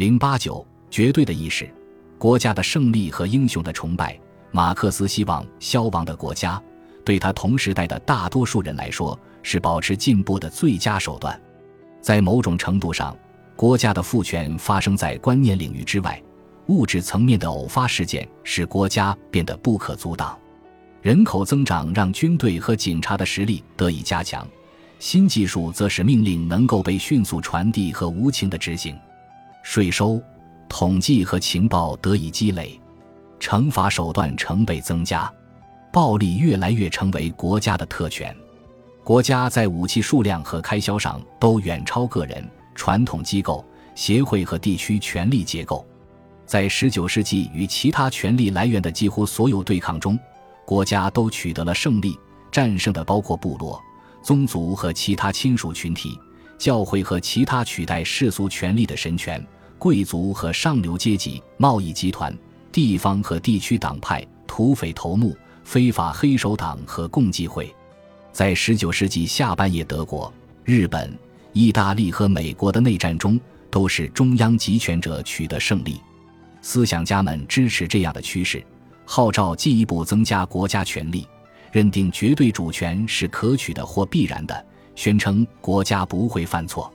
零八九，绝对的意识，国家的胜利和英雄的崇拜。马克思希望消亡的国家，对他同时代的大多数人来说，是保持进步的最佳手段。在某种程度上，国家的父权发生在观念领域之外，物质层面的偶发事件使国家变得不可阻挡。人口增长让军队和警察的实力得以加强，新技术则使命令能够被迅速传递和无情的执行。税收、统计和情报得以积累，惩罚手段成倍增加，暴力越来越成为国家的特权。国家在武器数量和开销上都远超个人、传统机构、协会和地区权力结构。在19世纪与其他权力来源的几乎所有对抗中，国家都取得了胜利，战胜的包括部落、宗族和其他亲属群体。教会和其他取代世俗权力的神权、贵族和上流阶级、贸易集团、地方和地区党派、土匪头目、非法黑手党和共济会，在19世纪下半叶，德国、日本、意大利和美国的内战中，都是中央集权者取得胜利。思想家们支持这样的趋势，号召进一步增加国家权力，认定绝对主权是可取的或必然的。宣称国家不会犯错，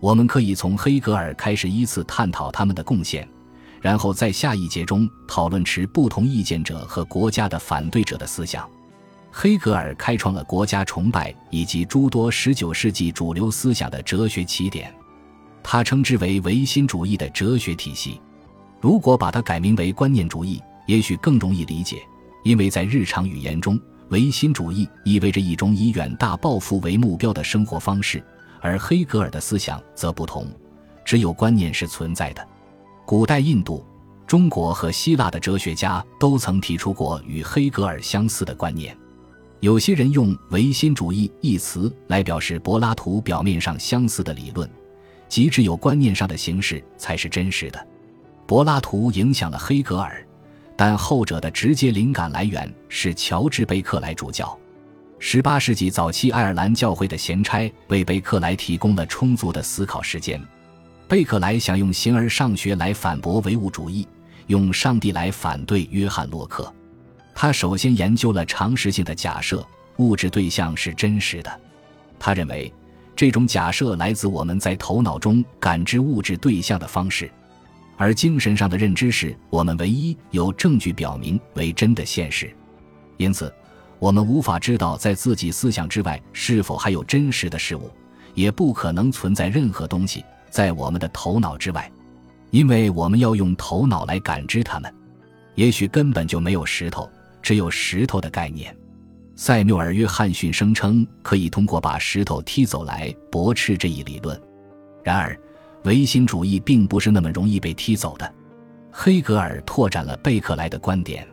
我们可以从黑格尔开始依次探讨他们的贡献，然后在下一节中讨论持不同意见者和国家的反对者的思想。黑格尔开创了国家崇拜以及诸多19世纪主流思想的哲学起点，他称之为唯心主义的哲学体系。如果把它改名为观念主义，也许更容易理解，因为在日常语言中。唯心主义意味着一种以远大抱负为目标的生活方式，而黑格尔的思想则不同。只有观念是存在的。古代印度、中国和希腊的哲学家都曾提出过与黑格尔相似的观念。有些人用“唯心主义”一词来表示柏拉图表面上相似的理论，即只有观念上的形式才是真实的。柏拉图影响了黑格尔。但后者的直接灵感来源是乔治·贝克莱主教。18世纪早期，爱尔兰教会的闲差为贝克莱提供了充足的思考时间。贝克莱想用形而上学来反驳唯物主义，用上帝来反对约翰·洛克。他首先研究了常识性的假设：物质对象是真实的。他认为，这种假设来自我们在头脑中感知物质对象的方式。而精神上的认知是我们唯一有证据表明为真的现实，因此，我们无法知道在自己思想之外是否还有真实的事物，也不可能存在任何东西在我们的头脑之外，因为我们要用头脑来感知它们。也许根本就没有石头，只有石头的概念。塞缪尔·约翰逊声称可以通过把石头踢走来驳斥这一理论，然而。唯心主义并不是那么容易被踢走的。黑格尔拓展了贝克莱的观点，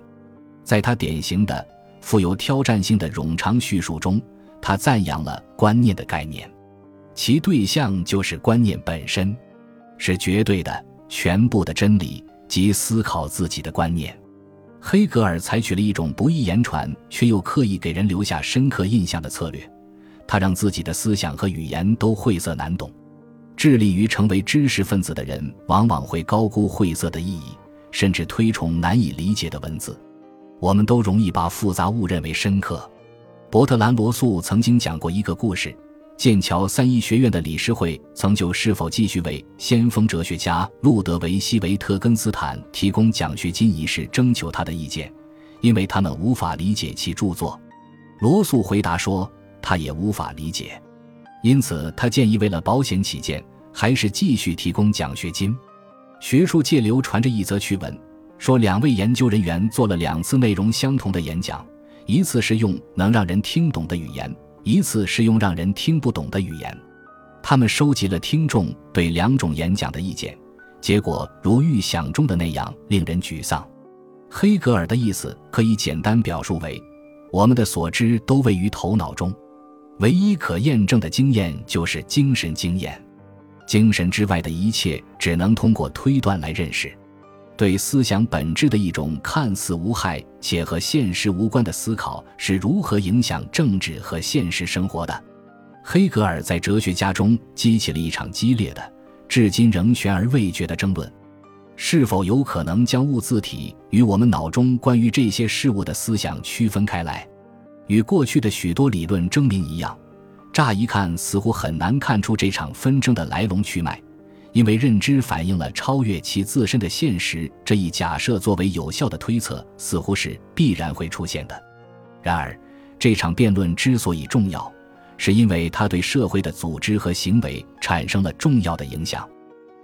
在他典型的、富有挑战性的冗长叙述中，他赞扬了观念的概念，其对象就是观念本身，是绝对的、全部的真理及思考自己的观念。黑格尔采取了一种不易言传却又刻意给人留下深刻印象的策略，他让自己的思想和语言都晦涩难懂。致力于成为知识分子的人，往往会高估晦涩的意义，甚至推崇难以理解的文字。我们都容易把复杂误认为深刻。伯特兰·罗素曾经讲过一个故事：剑桥三一学院的理事会曾就是否继续为先锋哲学家路德维希·维特根斯坦提供奖学金一事征求他的意见，因为他们无法理解其著作。罗素回答说：“他也无法理解。”因此，他建议为了保险起见，还是继续提供奖学金。学术界流传着一则趣闻，说两位研究人员做了两次内容相同的演讲，一次是用能让人听懂的语言，一次是用让人听不懂的语言。他们收集了听众对两种演讲的意见，结果如预想中的那样令人沮丧。黑格尔的意思可以简单表述为：我们的所知都位于头脑中。唯一可验证的经验就是精神经验，精神之外的一切只能通过推断来认识。对思想本质的一种看似无害且和现实无关的思考是如何影响政治和现实生活的？黑格尔在哲学家中激起了一场激烈的、至今仍悬而未决的争论：是否有可能将物自体与我们脑中关于这些事物的思想区分开来？与过去的许多理论争鸣一样，乍一看似乎很难看出这场纷争的来龙去脉，因为认知反映了超越其自身的现实这一假设作为有效的推测，似乎是必然会出现的。然而，这场辩论之所以重要，是因为它对社会的组织和行为产生了重要的影响。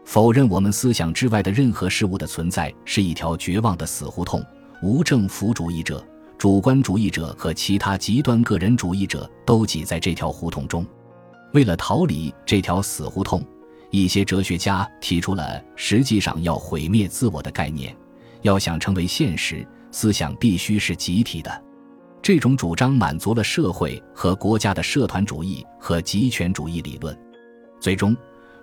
否认我们思想之外的任何事物的存在，是一条绝望的死胡同。无政府主义者。主观主义者和其他极端个人主义者都挤在这条胡同中。为了逃离这条死胡同，一些哲学家提出了实际上要毁灭自我的概念。要想成为现实，思想必须是集体的。这种主张满足了社会和国家的社团主义和集权主义理论。最终，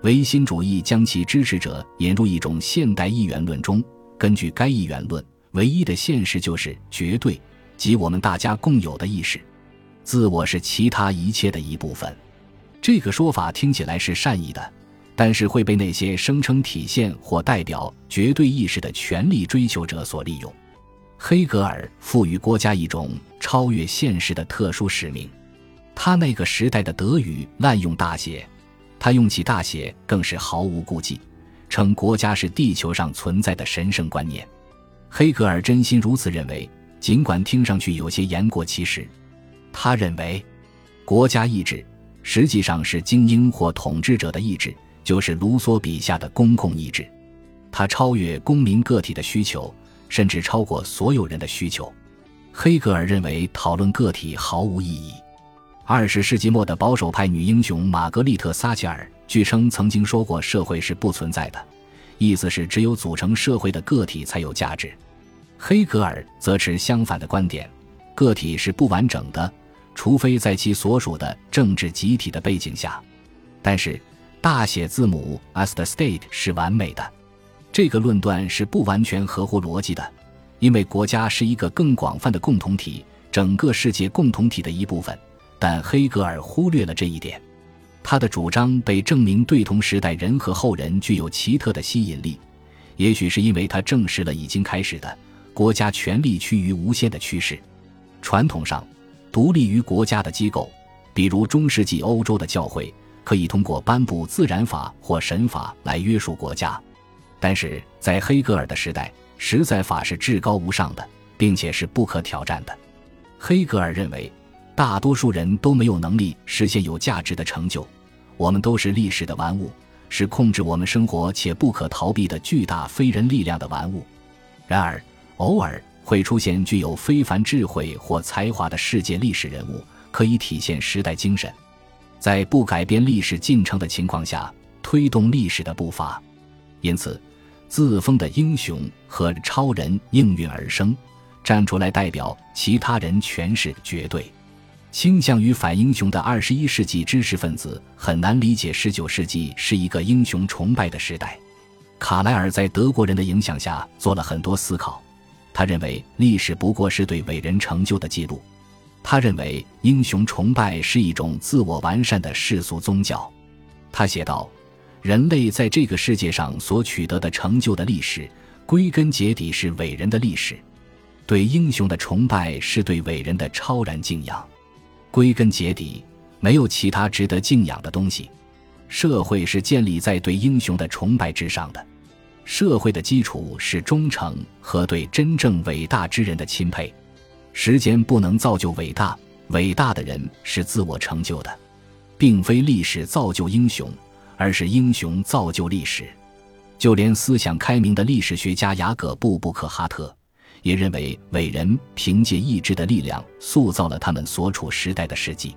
唯心主义将其支持者引入一种现代一元论中。根据该一元论，唯一的现实就是绝对。即我们大家共有的意识，自我是其他一切的一部分。这个说法听起来是善意的，但是会被那些声称体现或代表绝对意识的权力追求者所利用。黑格尔赋予国家一种超越现实的特殊使命。他那个时代的德语滥用大写，他用起大写更是毫无顾忌，称国家是地球上存在的神圣观念。黑格尔真心如此认为。尽管听上去有些言过其实，他认为，国家意志实际上是精英或统治者的意志，就是卢梭笔下的公共意志。它超越公民个体的需求，甚至超过所有人的需求。黑格尔认为讨论个体毫无意义。二十世纪末的保守派女英雄玛格丽特·撒切尔据称曾经说过：“社会是不存在的，意思是只有组成社会的个体才有价值。”黑格尔则持相反的观点：个体是不完整的，除非在其所属的政治集体的背景下。但是，大写字母 as the state 是完美的。这个论断是不完全合乎逻辑的，因为国家是一个更广泛的共同体，整个世界共同体的一部分。但黑格尔忽略了这一点。他的主张被证明对同时代人和后人具有奇特的吸引力，也许是因为他证实了已经开始的。国家权力趋于无限的趋势，传统上，独立于国家的机构，比如中世纪欧洲的教会，可以通过颁布自然法或神法来约束国家。但是在黑格尔的时代，实在法是至高无上的，并且是不可挑战的。黑格尔认为，大多数人都没有能力实现有价值的成就，我们都是历史的玩物，是控制我们生活且不可逃避的巨大非人力量的玩物。然而。偶尔会出现具有非凡智慧或才华的世界历史人物，可以体现时代精神，在不改变历史进程的情况下推动历史的步伐。因此，自封的英雄和超人应运而生，站出来代表其他人诠释绝对。倾向于反英雄的二十一世纪知识分子很难理解十九世纪是一个英雄崇拜的时代。卡莱尔在德国人的影响下做了很多思考。他认为历史不过是对伟人成就的记录。他认为英雄崇拜是一种自我完善的世俗宗教。他写道：“人类在这个世界上所取得的成就的历史，归根结底是伟人的历史。对英雄的崇拜是对伟人的超然敬仰。归根结底，没有其他值得敬仰的东西。社会是建立在对英雄的崇拜之上的。”社会的基础是忠诚和对真正伟大之人的钦佩。时间不能造就伟大，伟大的人是自我成就的，并非历史造就英雄，而是英雄造就历史。就连思想开明的历史学家雅各布·布克哈特也认为，伟人凭借意志的力量塑造了他们所处时代的事迹。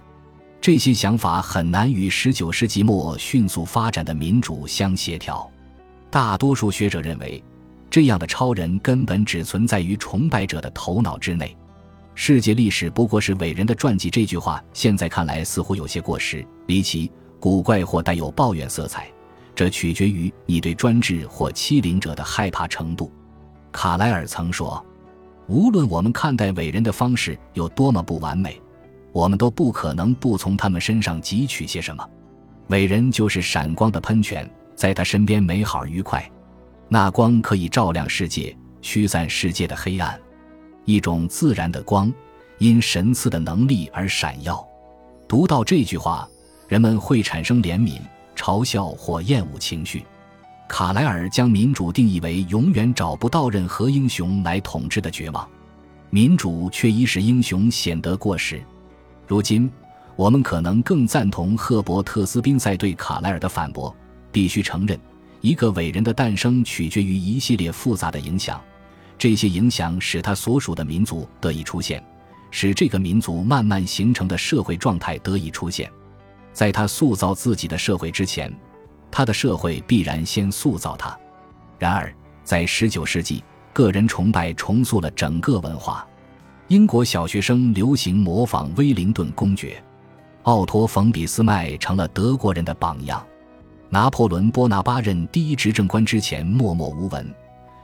这些想法很难与19世纪末迅速发展的民主相协调。大多数学者认为，这样的超人根本只存在于崇拜者的头脑之内。世界历史不过是伟人的传记。这句话现在看来似乎有些过时、离奇、古怪或带有抱怨色彩。这取决于你对专制或欺凌者的害怕程度。卡莱尔曾说：“无论我们看待伟人的方式有多么不完美，我们都不可能不从他们身上汲取些什么。伟人就是闪光的喷泉。”在他身边美好愉快。那光可以照亮世界，驱散世界的黑暗，一种自然的光，因神赐的能力而闪耀。读到这句话，人们会产生怜悯、嘲笑或厌恶情绪。卡莱尔将民主定义为永远找不到任何英雄来统治的绝望，民主却已使英雄显得过时。如今，我们可能更赞同赫伯特斯宾塞对卡莱尔的反驳：必须承认，一个伟人的诞生取决于一系列复杂的影响，这些影响使他所属的民族得以出现，使这个民族慢慢形成的社会状态得以出现。在他塑造自己的社会之前。他的社会必然先塑造他。然而，在19世纪，个人崇拜重塑了整个文化。英国小学生流行模仿威灵顿公爵，奥托·冯·俾斯麦成了德国人的榜样。拿破仑·波拿巴任第一执政官之前默默无闻，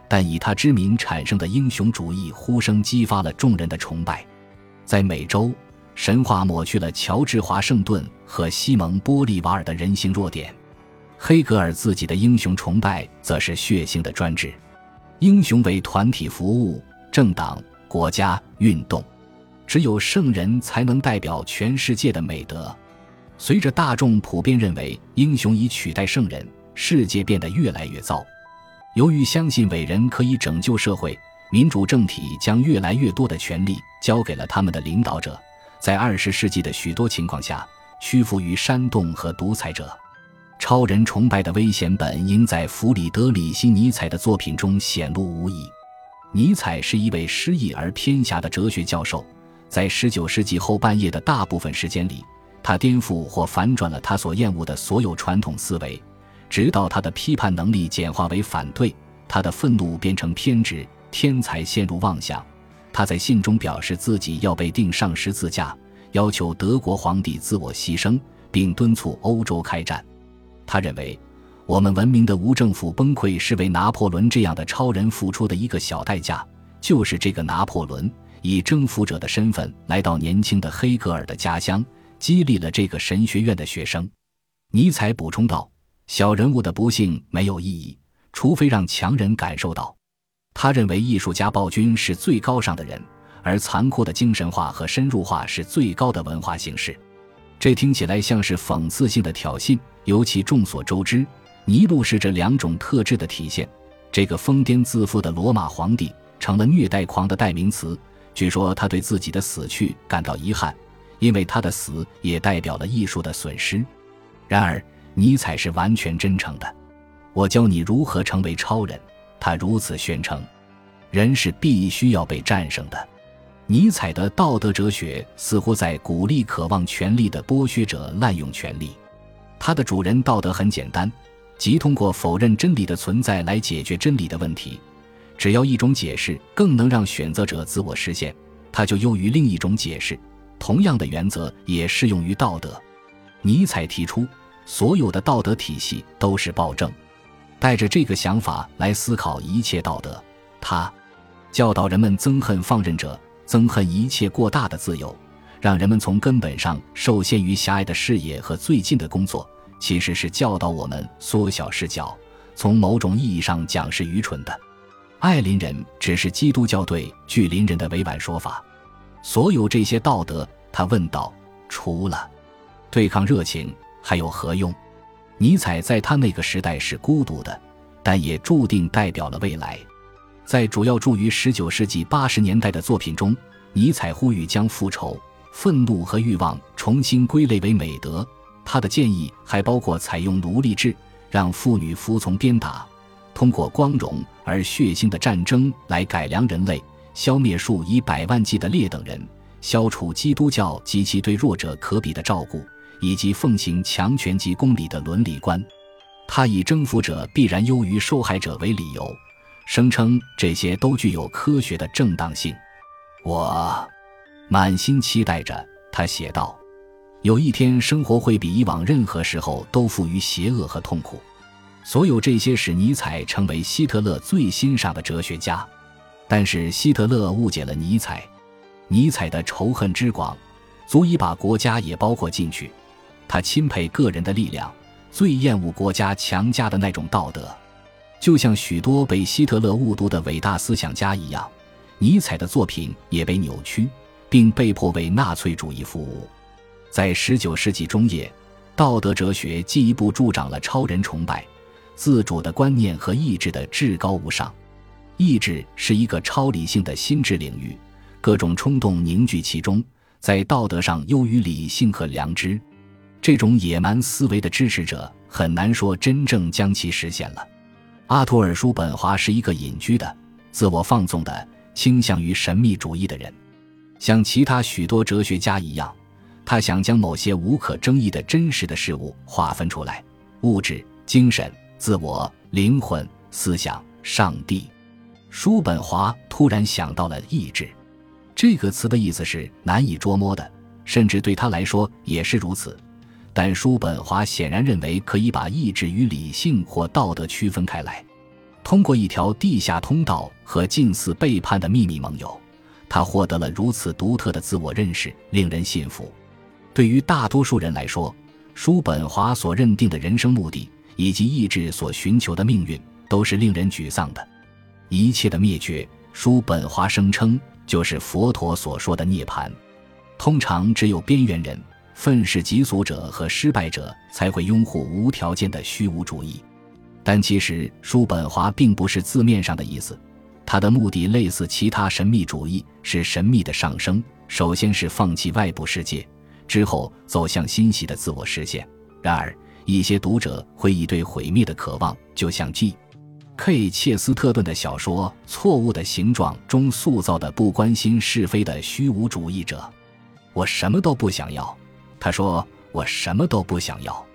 但以他之名产生的英雄主义呼声激发了众人的崇拜。在美洲，神话抹去了乔治·华盛顿和西蒙·波利瓦尔的人性弱点。黑格尔自己的英雄崇拜则是血腥的专制，英雄为团体服务、政党、国家、运动，只有圣人才能代表全世界的美德。随着大众普遍认为英雄已取代圣人，世界变得越来越糟。由于相信伟人可以拯救社会，民主政体将越来越多的权力交给了他们的领导者，在二十世纪的许多情况下屈服于煽动和独裁者。超人崇拜的危险本应在弗里德里希·尼采的作品中显露无遗。尼采是一位失意而偏狭的哲学教授，在19世纪后半叶的大部分时间里，他颠覆或反转了他所厌恶的所有传统思维，直到他的批判能力简化为反对，他的愤怒变成偏执，天才陷入妄想。他在信中表示自己要被钉上十字架，要求德国皇帝自我牺牲，并敦促欧洲开战。他认为，我们文明的无政府崩溃是为拿破仑这样的超人付出的一个小代价。就是这个拿破仑以征服者的身份来到年轻的黑格尔的家乡，激励了这个神学院的学生。尼采补充道：“小人物的不幸没有意义，除非让强人感受到。”他认为艺术家暴君是最高尚的人，而残酷的精神化和深入化是最高的文化形式。这听起来像是讽刺性的挑衅。尤其众所周知，尼禄是这两种特质的体现。这个疯癫自负的罗马皇帝成了虐待狂的代名词。据说他对自己的死去感到遗憾，因为他的死也代表了艺术的损失。然而，尼采是完全真诚的。我教你如何成为超人，他如此宣称。人是必须要被战胜的。尼采的道德哲学似乎在鼓励渴望权力的剥削者滥用权力。他的主人道德很简单，即通过否认真理的存在来解决真理的问题。只要一种解释更能让选择者自我实现，它就优于另一种解释。同样的原则也适用于道德。尼采提出，所有的道德体系都是暴政。带着这个想法来思考一切道德，他教导人们憎恨放任者，憎恨一切过大的自由。让人们从根本上受限于狭隘的视野和最近的工作，其实是教导我们缩小视角。从某种意义上讲，是愚蠢的。爱邻人只是基督教对距邻人的委婉说法。所有这些道德，他问道：除了对抗热情，还有何用？尼采在他那个时代是孤独的，但也注定代表了未来。在主要著于19世纪80年代的作品中，尼采呼吁将复仇。愤怒和欲望重新归类为美德。他的建议还包括采用奴隶制，让妇女服从鞭打，通过光荣而血腥的战争来改良人类，消灭数以百万计的劣等人，消除基督教及其对弱者可比的照顾，以及奉行强权及公理的伦理观。他以征服者必然优于受害者为理由，声称这些都具有科学的正当性。我。满心期待着，他写道：“有一天，生活会比以往任何时候都富于邪恶和痛苦。”所有这些使尼采成为希特勒最欣赏的哲学家。但是希特勒误解了尼采。尼采的仇恨之广，足以把国家也包括进去。他钦佩个人的力量，最厌恶国家强加的那种道德。就像许多被希特勒误读的伟大思想家一样，尼采的作品也被扭曲，并被迫为纳粹主义服务。在19世纪中叶，道德哲学进一步助长了超人崇拜、自主的观念和意志的至高无上。意志是一个超理性的心智领域，各种冲动凝聚其中，在道德上优于理性和良知。这种野蛮思维的支持者很难说真正将其实现了。阿图尔·叔本华是一个隐居的、自我放纵的、倾向于神秘主义的人。像其他许多哲学家一样，他想将某些无可争议的真实的事物划分出来：物质、精神、自我、灵魂、思想、上帝。叔本华突然想到了“意志”这个词的意思是难以捉摸的，甚至对他来说也是如此。但叔本华显然认为可以把意志与理性或道德区分开来，通过一条地下通道和近似背叛的秘密盟友，他获得了如此独特的自我认识，令人信服。对于大多数人来说，叔本华所认定的人生目的以及意志所寻求的命运都是令人沮丧的。一切的灭绝，叔本华声称就是佛陀所说的涅槃。通常只有边缘人。愤世嫉俗者和失败者才会拥护无条件的虚无主义，但其实叔本华并不是字面上的意思。他的目的类似其他神秘主义，是神秘的上升。首先是放弃外部世界，之后走向欣喜的自我实现。然而，一些读者会以对毁灭的渴望，就像 K 切斯特顿的小说《错误的形状》中塑造的不关心是非的虚无主义者。我什么都不想要。他说：“我什么都不想要，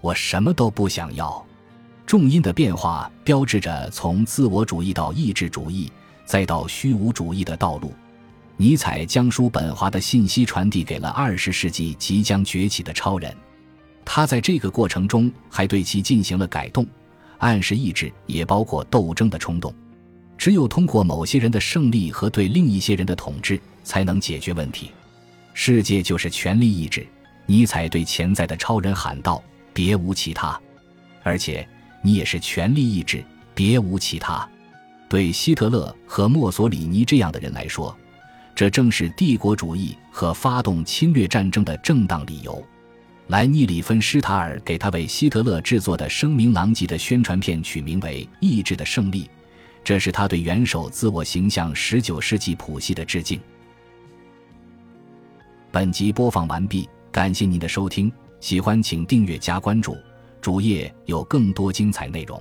我什么都不想要。”重音的变化标志着从自我主义到意志主义，再到虚无主义的道路。尼采将叔本华的信息传递给了二十世纪即将崛起的超人，他在这个过程中还对其进行了改动，暗示意志也包括斗争的冲动。只有通过某些人的胜利和对另一些人的统治，才能解决问题。世界就是权力意志。尼采对潜在的超人喊道：“别无其他，而且你也是权力意志，别无其他。”对希特勒和墨索里尼这样的人来说，这正是帝国主义和发动侵略战争的正当理由。莱尼里芬施塔尔给他为希特勒制作的声名狼藉的宣传片取名为《意志的胜利》，这是他对元首自我形象十九世纪谱系的致敬。本集播放完毕。感谢您的收听，喜欢请订阅加关注，主页有更多精彩内容。